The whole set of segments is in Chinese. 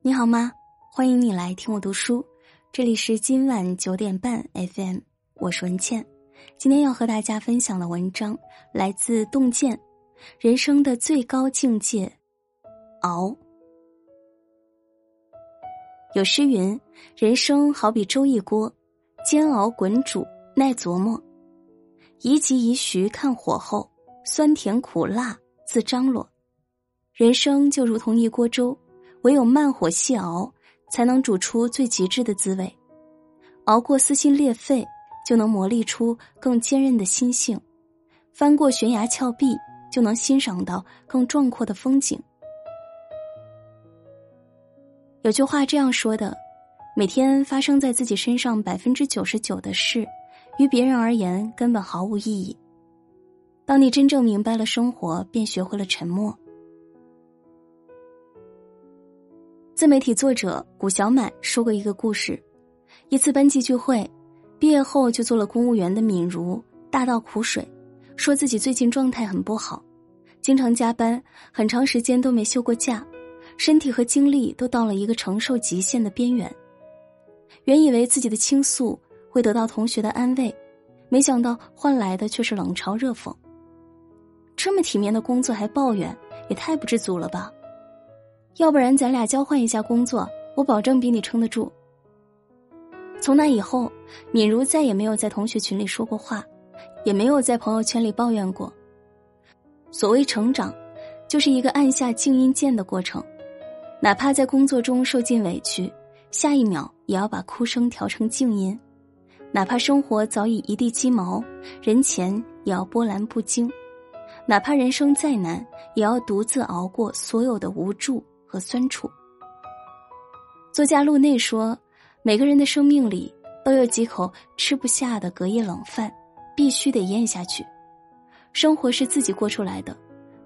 你好吗？欢迎你来听我读书，这里是今晚九点半 FM，我是文倩。今天要和大家分享的文章来自洞见，人生的最高境界，熬。有诗云：“人生好比粥一锅，煎熬滚煮耐琢磨，宜急宜徐看火候，酸甜苦辣自张罗。”人生就如同一锅粥。唯有慢火细熬，才能煮出最极致的滋味。熬过撕心裂肺，就能磨砺出更坚韧的心性；翻过悬崖峭壁，就能欣赏到更壮阔的风景。有句话这样说的：每天发生在自己身上百分之九十九的事，于别人而言根本毫无意义。当你真正明白了生活，便学会了沉默。自媒体作者古小满说过一个故事：一次班级聚会，毕业后就做了公务员的敏如大倒苦水，说自己最近状态很不好，经常加班，很长时间都没休过假，身体和精力都到了一个承受极限的边缘。原以为自己的倾诉会得到同学的安慰，没想到换来的却是冷嘲热讽。这么体面的工作还抱怨，也太不知足了吧！要不然咱俩交换一下工作，我保证比你撑得住。从那以后，敏如再也没有在同学群里说过话，也没有在朋友圈里抱怨过。所谓成长，就是一个按下静音键的过程，哪怕在工作中受尽委屈，下一秒也要把哭声调成静音；哪怕生活早已一地鸡毛，人前也要波澜不惊；哪怕人生再难，也要独自熬过所有的无助。和酸楚。作家路内说：“每个人的生命里都有几口吃不下的隔夜冷饭，必须得咽下去。生活是自己过出来的，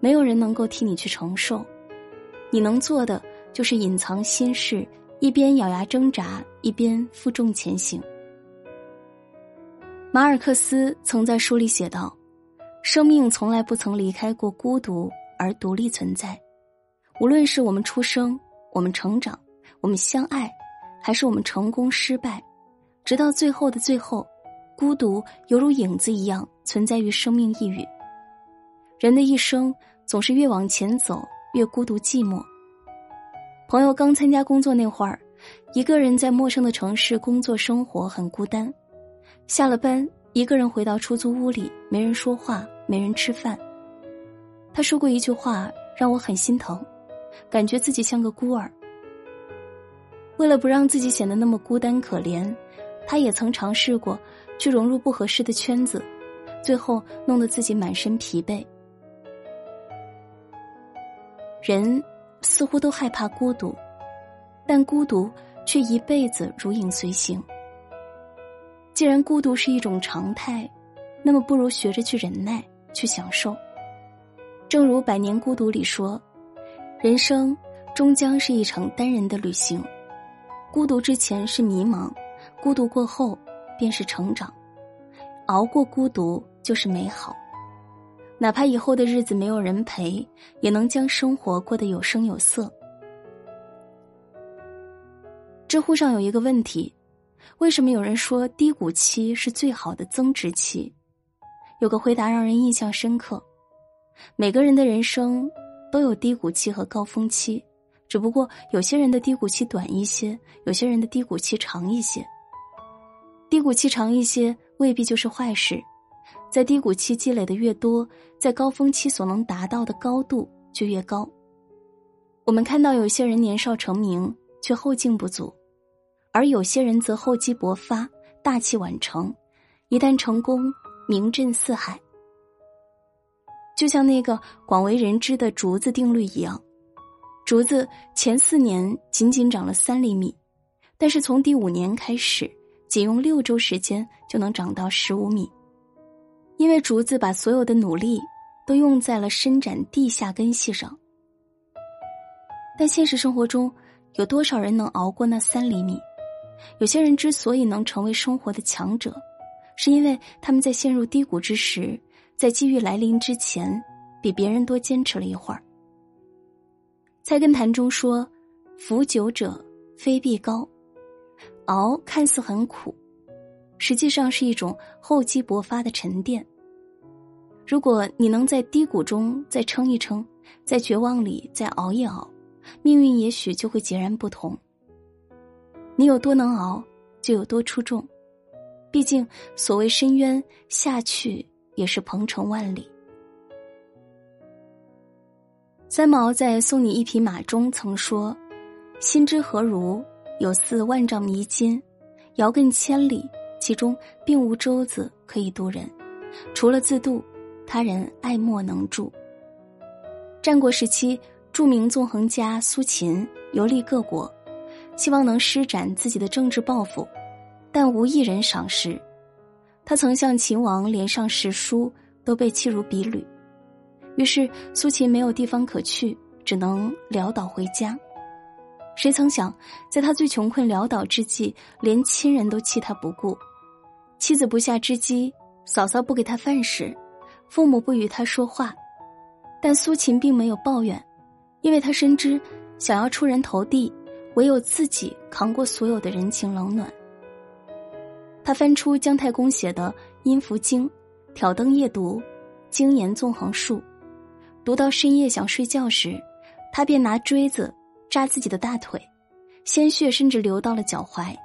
没有人能够替你去承受。你能做的就是隐藏心事，一边咬牙挣扎，一边负重前行。”马尔克斯曾在书里写道：“生命从来不曾离开过孤独而独立存在。”无论是我们出生，我们成长，我们相爱，还是我们成功失败，直到最后的最后，孤独犹如影子一样存在于生命一隅。人的一生总是越往前走越孤独寂寞。朋友刚参加工作那会儿，一个人在陌生的城市工作生活很孤单，下了班一个人回到出租屋里，没人说话，没人吃饭。他说过一句话，让我很心疼。感觉自己像个孤儿。为了不让自己显得那么孤单可怜，他也曾尝试过去融入不合适的圈子，最后弄得自己满身疲惫。人似乎都害怕孤独，但孤独却一辈子如影随形。既然孤独是一种常态，那么不如学着去忍耐，去享受。正如《百年孤独》里说。人生终将是一场单人的旅行，孤独之前是迷茫，孤独过后便是成长，熬过孤独就是美好。哪怕以后的日子没有人陪，也能将生活过得有声有色。知乎上有一个问题：为什么有人说低谷期是最好的增值期？有个回答让人印象深刻：每个人的人生。都有低谷期和高峰期，只不过有些人的低谷期短一些，有些人的低谷期长一些。低谷期长一些未必就是坏事，在低谷期积累的越多，在高峰期所能达到的高度就越高。我们看到有些人年少成名却后劲不足，而有些人则厚积薄发，大器晚成，一旦成功，名震四海。就像那个广为人知的竹子定律一样，竹子前四年仅仅长了三厘米，但是从第五年开始，仅用六周时间就能长到十五米。因为竹子把所有的努力都用在了伸展地下根系上。但现实生活中，有多少人能熬过那三厘米？有些人之所以能成为生活的强者，是因为他们在陷入低谷之时。在机遇来临之前，比别人多坚持了一会儿。菜根谭中说：“腐久者非必高。熬看似很苦，实际上是一种厚积薄发的沉淀。如果你能在低谷中再撑一撑，在绝望里再熬一熬，命运也许就会截然不同。你有多能熬，就有多出众。毕竟，所谓深渊下去也是鹏程万里。三毛在《送你一匹马》中曾说：“心之何如？有似万丈迷津，遥亘千里，其中并无舟子可以渡人，除了自渡。”他人爱莫能助。战国时期，著名纵横家苏秦游历各国，希望能施展自己的政治抱负，但无一人赏识。他曾向秦王连上十书，都被弃如敝履。于是苏秦没有地方可去，只能潦倒回家。谁曾想，在他最穷困潦倒之际，连亲人都弃他不顾，妻子不下之机，嫂嫂不给他饭食。父母不与他说话，但苏秦并没有抱怨，因为他深知，想要出人头地，唯有自己扛过所有的人情冷暖。他翻出姜太公写的《阴符经》，挑灯夜读，精研纵横术，读到深夜想睡觉时，他便拿锥子扎自己的大腿，鲜血甚至流到了脚踝。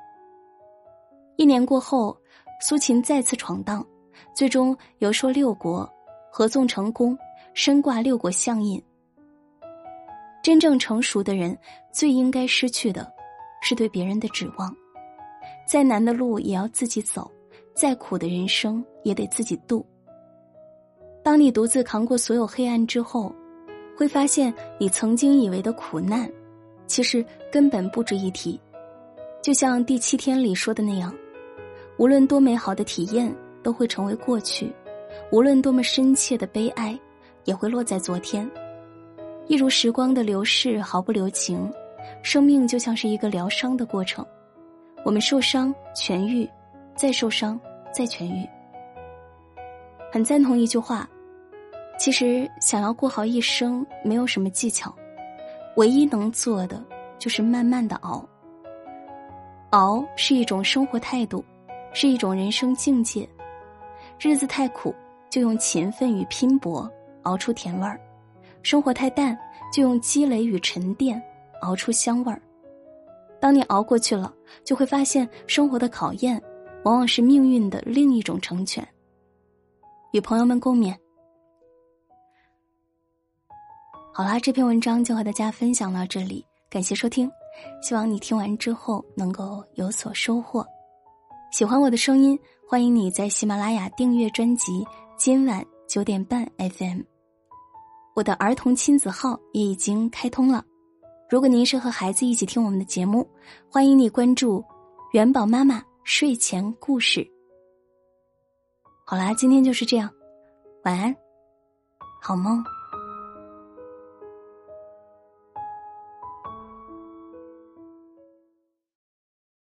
一年过后，苏秦再次闯荡，最终游说六国。合纵成功，身挂六国相印。真正成熟的人，最应该失去的，是对别人的指望。再难的路也要自己走，再苦的人生也得自己度。当你独自扛过所有黑暗之后，会发现你曾经以为的苦难，其实根本不值一提。就像第七天里说的那样，无论多美好的体验，都会成为过去。无论多么深切的悲哀，也会落在昨天。一如时光的流逝，毫不留情。生命就像是一个疗伤的过程，我们受伤痊愈，再受伤再痊愈。很赞同一句话：其实想要过好一生，没有什么技巧，唯一能做的就是慢慢的熬。熬是一种生活态度，是一种人生境界。日子太苦。就用勤奋与拼搏熬出甜味儿，生活太淡，就用积累与沉淀熬出香味儿。当你熬过去了，就会发现生活的考验，往往是命运的另一种成全。与朋友们共勉。好啦，这篇文章就和大家分享到这里，感谢收听，希望你听完之后能够有所收获。喜欢我的声音，欢迎你在喜马拉雅订阅专辑。今晚九点半 FM，我的儿童亲子号也已经开通了。如果您是和孩子一起听我们的节目，欢迎你关注“元宝妈妈睡前故事”。好啦，今天就是这样，晚安，好梦。